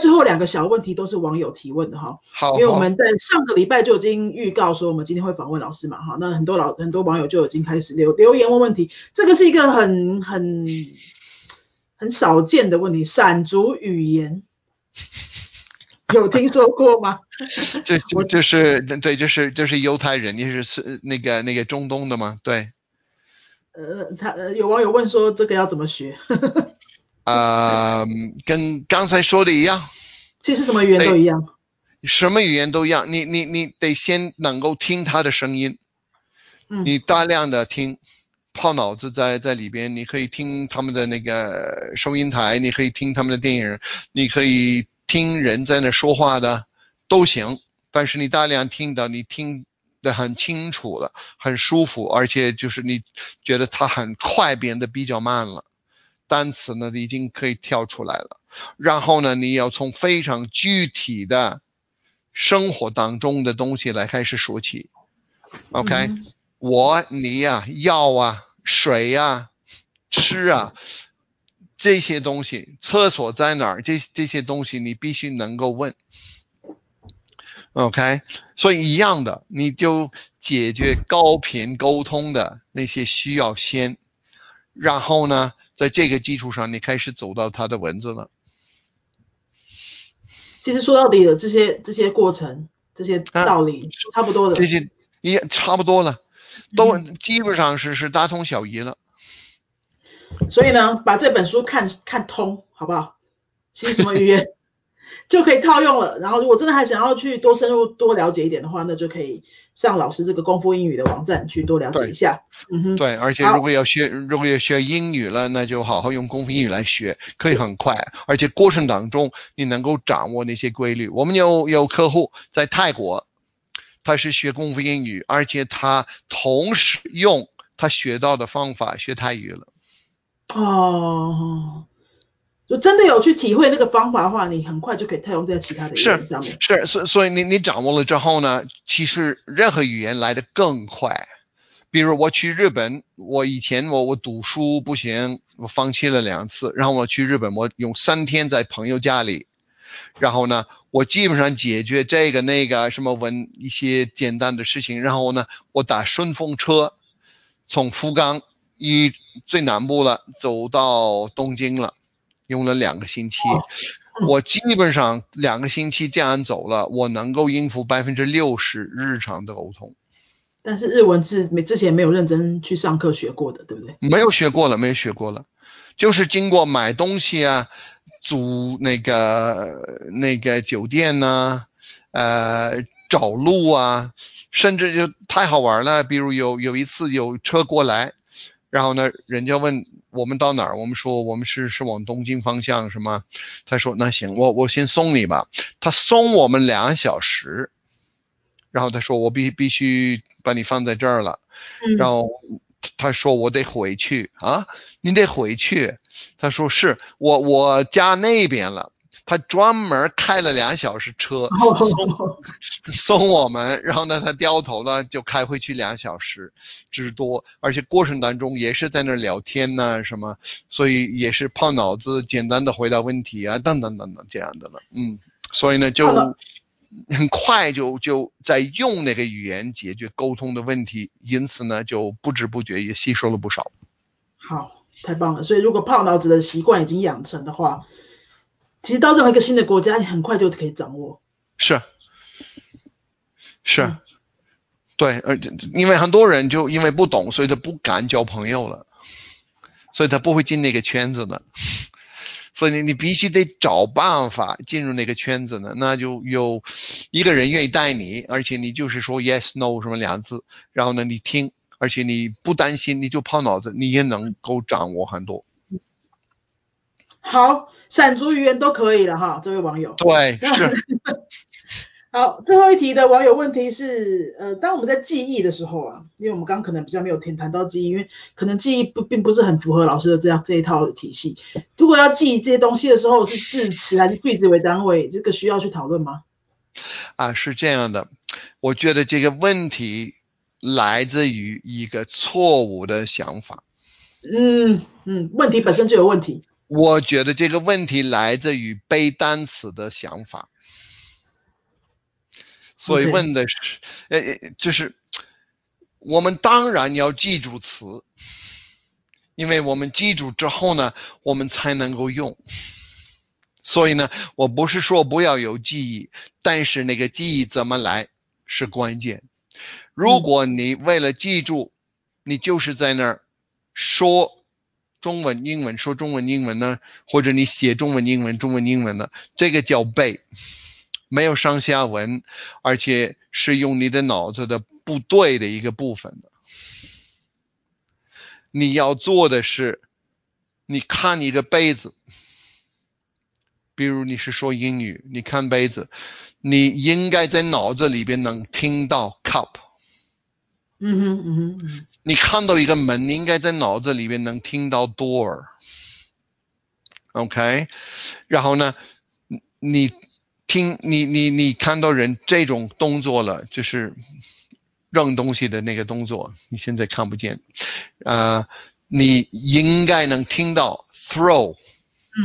最后两个小问题都是网友提问的哈，好，因为我们在上个礼拜就已经预告说我们今天会访问老师嘛哈，那很多老很多网友就已经开始留留言问问题，这个是一个很很很少见的问题，闪族语言 有听说过吗？这就就是对，就是就是犹太人，你是是那个那个中东的吗？对。呃，他呃有网友问说这个要怎么学？呃，跟刚才说的一样，其实什么语言都一样，什么语言都一样。你你你得先能够听他的声音，嗯，你大量的听，泡脑子在在里边，你可以听他们的那个收音台，你可以听他们的电影，你可以听人在那说话的都行。但是你大量听到，你听得很清楚了，很舒服，而且就是你觉得他很快变得比较慢了。单词呢已经可以跳出来了，然后呢，你要从非常具体的生活当中的东西来开始说起。OK，我、你呀、药啊、水呀、吃啊这些东西，厕所在哪儿？这这些东西你必须能够问。OK，所以一样的，你就解决高频沟通的那些需要先。然后呢，在这个基础上，你开始走到它的文字了。其实说到底的这些这些过程，这些道理差不多的。这些也差不多了，都基本上是是大同小异了。所以呢，把这本书看看通，好不好？其实什么语言？就可以套用了。然后，如果真的还想要去多深入、多了解一点的话，那就可以上老师这个功夫英语的网站去多了解一下。嗯哼。对，而且如果要学，如果要学英语了，那就好好用功夫英语来学，可以很快。而且过程当中你能够掌握那些规律。我们有有客户在泰国，他是学功夫英语，而且他同时用他学到的方法学泰语了。哦。就真的有去体会那个方法的话，你很快就可以套用在其他的语言上面。是，所所以你你掌握了之后呢，其实任何语言来的更快。比如我去日本，我以前我我读书不行，我放弃了两次，然后我去日本，我用三天在朋友家里，然后呢，我基本上解决这个那个什么文一些简单的事情，然后呢，我打顺风车从福冈一最南部了走到东京了。用了两个星期，我基本上两个星期这样走了，我能够应付百分之六十日常的沟通。但是日文是没之前没有认真去上课学过的，对不对？没有学过了，没有学过了，就是经过买东西啊，租那个那个酒店呐，呃，找路啊，甚至就太好玩了。比如有有一次有车过来，然后呢，人家问。我们到哪儿？我们说我们是是往东京方向，是吗？他说那行，我我先送你吧。他送我们两小时，然后他说我必必须把你放在这儿了。然后他说我得回去啊，你得回去。他说是我我家那边了。他专门开了两小时车 送送我们，然后呢，他掉头了就开回去两小时之多，而且过程当中也是在那聊天呐什么，所以也是泡脑子，简单的回答问题啊，等等等等这样的了，嗯，所以呢就很快就就在用那个语言解决沟通的问题，因此呢就不知不觉也吸收了不少。好，太棒了，所以如果泡脑子的习惯已经养成的话。其实到任何一个新的国家，你很快就可以掌握。是，是，对，而且因为很多人就因为不懂，所以他不敢交朋友了，所以他不会进那个圈子的。所以你你必须得找办法进入那个圈子呢，那就有一个人愿意带你，而且你就是说 yes no 什么两字，然后呢你听，而且你不担心，你就泡脑子，你也能够掌握很多。好。闪族语言都可以了哈，这位网友。对，是。好，最后一题的网友问题是，呃，当我们在记忆的时候啊，因为我们刚刚可能比较没有谈谈到记忆，因为可能记忆不并不是很符合老师的这样这一套体系。如果要记忆这些东西的时候，是字词还是句子为单位，这个需要去讨论吗？啊，是这样的，我觉得这个问题来自于一个错误的想法。嗯嗯，问题本身就有问题。我觉得这个问题来自于背单词的想法，所以问的是，呃，呃就是我们当然要记住词，因为我们记住之后呢，我们才能够用。所以呢，我不是说不要有记忆，但是那个记忆怎么来是关键。如果你为了记住，你就是在那儿说中文、英文，说中文、英文呢，或者你写中文、英文、中文、英文呢，这个叫背，没有上下文，而且是用你的脑子的不对的一个部分的。你要做的是，你看你的杯子，比如你是说英语，你看杯子，你应该在脑子里边能听到 cup。嗯哼嗯哼嗯你看到一个门，你应该在脑子里面能听到 door。OK，然后呢，你你听你你你看到人这种动作了，就是扔东西的那个动作，你现在看不见，呃，你应该能听到 throw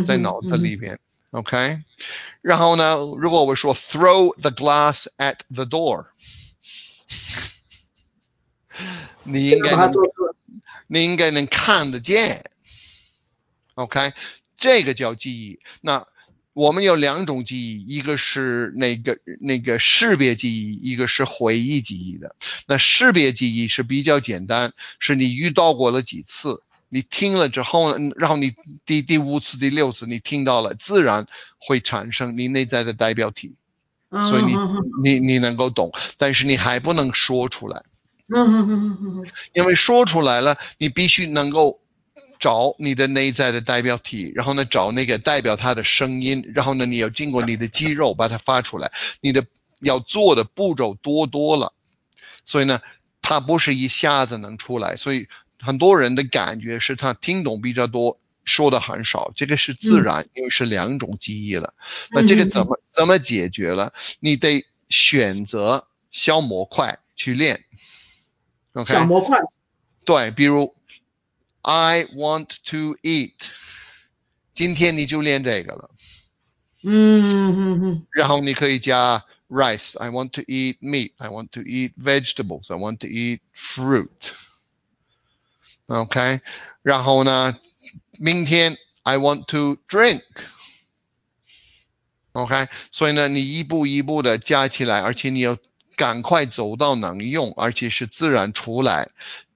在脑子里边。OK，然后呢，如果我说 throw the glass at the door，你应该能。你应该能看得见。OK，这个叫记忆。那我们有两种记忆，一个是那个那个识别记忆，一个是回忆记忆的。那识别记忆是比较简单，是你遇到过了几次，你听了之后呢，然后你第第五次、第六次你听到了，自然会产生你内在的代表体，所以你你你能够懂，但是你还不能说出来。嗯哼哼哼哼哼因为说出来了，你必须能够找你的内在的代表体，然后呢找那个代表它的声音，然后呢你要经过你的肌肉把它发出来，你的要做的步骤多多了，所以呢它不是一下子能出来，所以很多人的感觉是他听懂比较多。说的很少，这个是自然，因为是两种记忆了。那这个怎么怎么解决了？你得选择小模块去练。OK，小模块。对，比如 I want to eat，今天你就练这个了。嗯嗯嗯然后你可以加 rice，I want to eat meat，I want to eat vegetables，I want to eat fruit。OK，然后呢，明天 I want to drink。OK，所以呢，你一步一步的加起来，而且你要赶快走到能用，而且是自然出来，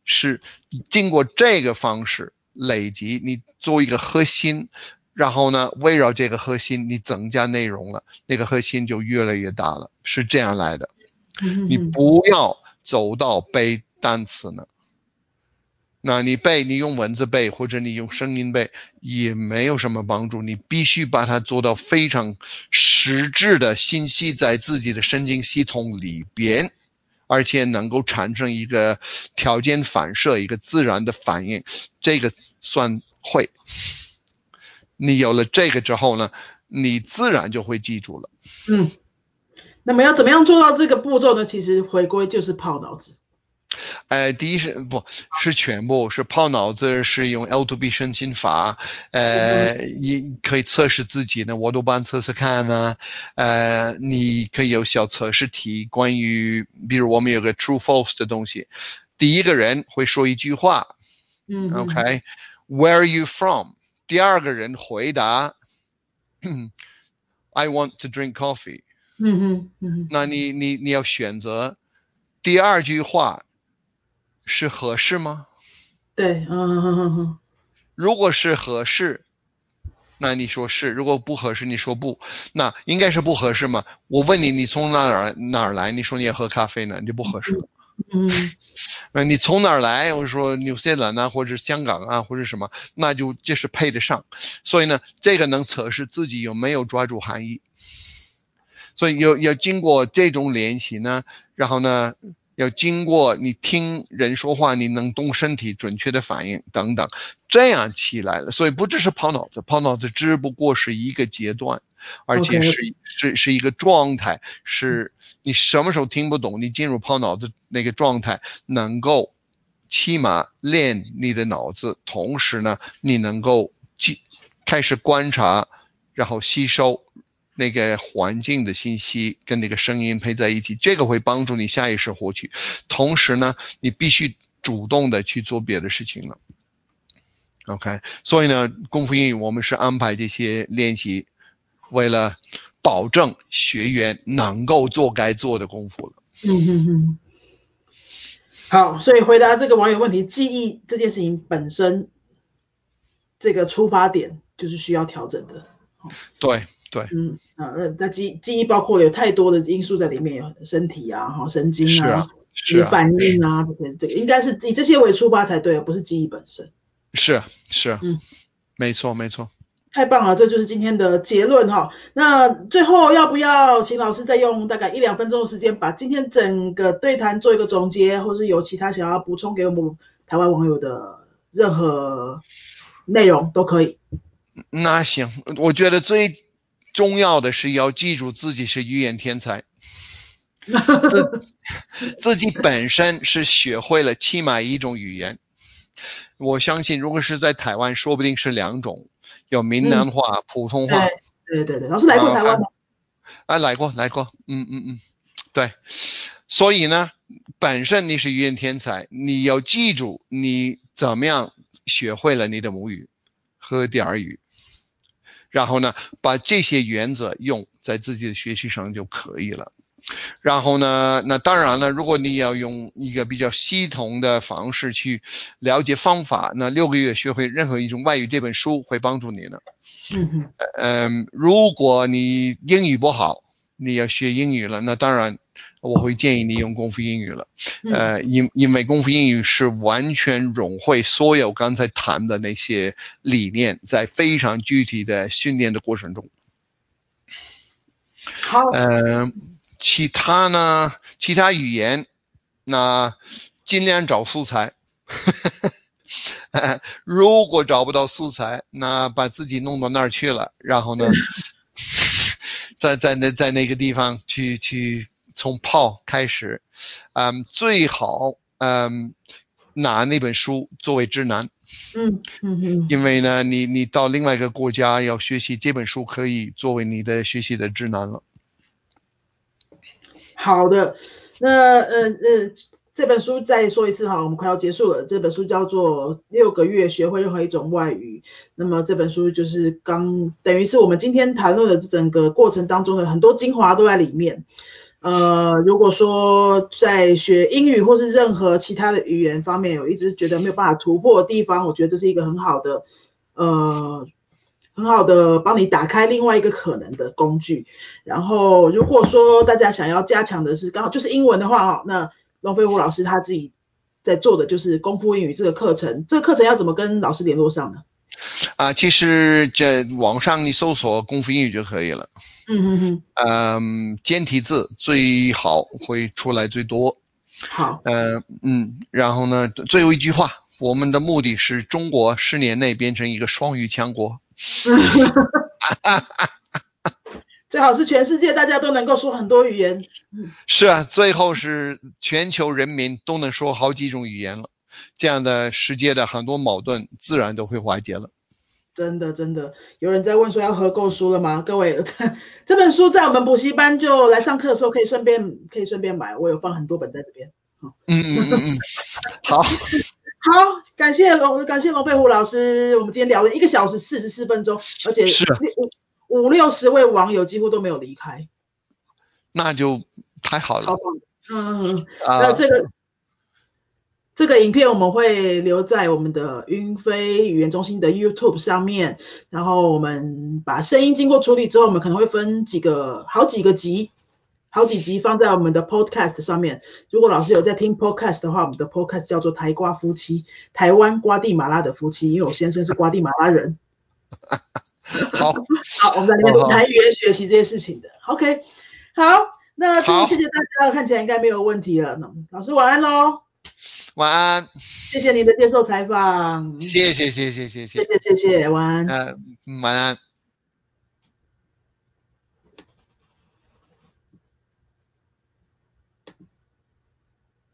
是经过这个方式累积，你做一个核心，然后呢，围绕这个核心你增加内容了，那个核心就越来越大了，是这样来的。你不要走到背单词呢。那你背，你用文字背或者你用声音背也没有什么帮助。你必须把它做到非常实质的信息在自己的神经系统里边，而且能够产生一个条件反射，一个自然的反应，这个算会。你有了这个之后呢，你自然就会记住了。嗯，那么要怎么样做到这个步骤呢？其实回归就是泡脑子。呃，第一是不是全部是泡脑子，是用 L to B 申请法，呃，你可以测试自己呢，我都帮测试看呢，呃，你可以有小测试题，关于比如我们有个 True False 的东西，第一个人会说一句话嗯，OK，Where、are you from？第二个人回答，I want to drink coffee。嗯哼嗯哼那你你你要选择第二句话是合适吗？对，嗯哼哼哼哼如果是合适，那你说是；如果不合适，你说不。那应该是不合适嘛？我问你，你从哪儿哪儿来？你说你也喝咖啡呢，你就不合适了。嗯 那，你从哪儿来？我说纽西兰啊，或者香港啊，或者什么，那就这是配得上。所以呢，这个能测试自己有没有抓住含义。所以要要经过这种练习呢，然后呢，要经过你听人说话，你能动身体，准确的反应等等，这样起来了。所以不只是跑脑子，跑脑子只不过是一个阶段，而且是是是一个状态，是你什么时候听不懂，你进入跑脑子那个状态，能够起码练你的脑子，同时呢，你能够记开始观察，然后吸收那个环境的信息跟那个声音配在一起，这个会帮助你下意识获取。同时呢，你必须主动的去做别的事情了。OK，所以呢，功夫英语我们是安排这些练习，为了保证学员能够做该做的功夫了。嗯哼哼。好，所以回答这个网友问题，记忆这件事情本身，这个出发点就是需要调整的。对对。嗯啊，那那记记忆包括有太多的因素在里面，有身体啊，哈，神经啊，是反应啊，这些这个应该是以这些为出发才对，而不是记忆本身。是是，嗯，没错没错，太棒了，这就是今天的结论哈。那最后要不要请老师再用大概一两分钟的时间，把今天整个对谈做一个总结，或是有其他想要补充给我们台湾网友的任何内容都可以。那行，我觉得最重要的是要记住自己是语言天才，自自己本身是学会了起码一种语言。我相信，如果是在台湾，说不定是两种，有闽南话、普通话。对对对，老师来过台湾吗？啊，来过来过，嗯嗯嗯，对。所以呢，本身你是语言天才，你要记住你怎么样学会了你的母语和第二语，然后呢，把这些原则用在自己的学习上就可以了。然后呢？那当然了，如果你要用一个比较系统的方式去了解方法，那六个月学会任何一种外语这本书会帮助你呢。嗯嗯，如果你英语不好，你要学英语了，那当然我会建议你用功夫英语了。呃，因因为功夫英语是完全融会所有刚才谈的那些理念，在非常具体的训练的过程中。好。嗯。其他呢？其他语言，那尽量找素材。如果找不到素材，那把自己弄到那儿去了，然后呢，在在那在那个地方去去从泡开始，嗯，最好嗯拿那本书作为指南。嗯嗯嗯。因为呢，你你到另外一个国家要学习这本书，可以作为你的学习的指南了。好的，那呃呃，这本书再说一次哈，我们快要结束了。这本书叫做《六个月学会任何一种外语》，那么这本书就是刚等于是我们今天谈论的这整个过程当中的很多精华都在里面。呃，如果说在学英语或是任何其他的语言方面有一直觉得没有办法突破的地方，我觉得这是一个很好的呃。很好的，帮你打开另外一个可能的工具。然后，如果说大家想要加强的是刚好就是英文的话，哈，那龙飞虎老师他自己在做的就是功夫英语这个课程。这个课程要怎么跟老师联络上呢？啊，其实在网上你搜索功夫英语就可以了。嗯嗯嗯。嗯，简体字最好会出来最多。好。呃嗯，然后呢，最后一句话，我们的目的是中国十年内变成一个双语强国。最好是全世界大家都能够说很多语言。是啊，最后是全球人民都能说好几种语言了，这样的世界的很多矛盾自然都会化解了。真的真的，有人在问说要合购书了吗？各位，这本书在我们补习班就来上课的时候可以顺便可以顺便买，我有放很多本在这边。嗯嗯嗯嗯，好。好，感谢龙，感谢龙飞虎老师。我们今天聊了一个小时四十四分钟，而且是五五六十位网友几乎都没有离开，那就太好了。超棒，嗯嗯。那这个这个影片我们会留在我们的云飞语言中心的 YouTube 上面，然后我们把声音经过处理之后，我们可能会分几个好几个集。好几集放在我们的 Podcast 上面。如果老师有在听 Podcast 的话，我们的 Podcast 叫做台瓜夫妻，台湾瓜地马拉的夫妻，因为我先生是瓜地马拉人。好，好，我们在里面录台语言学习这些事情的。OK，好，那今天谢谢大家，看起来应该没有问题了。那老师晚安喽。晚安。谢谢你的接受采访。谢谢谢谢谢谢谢谢谢谢晚安。呃，晚安。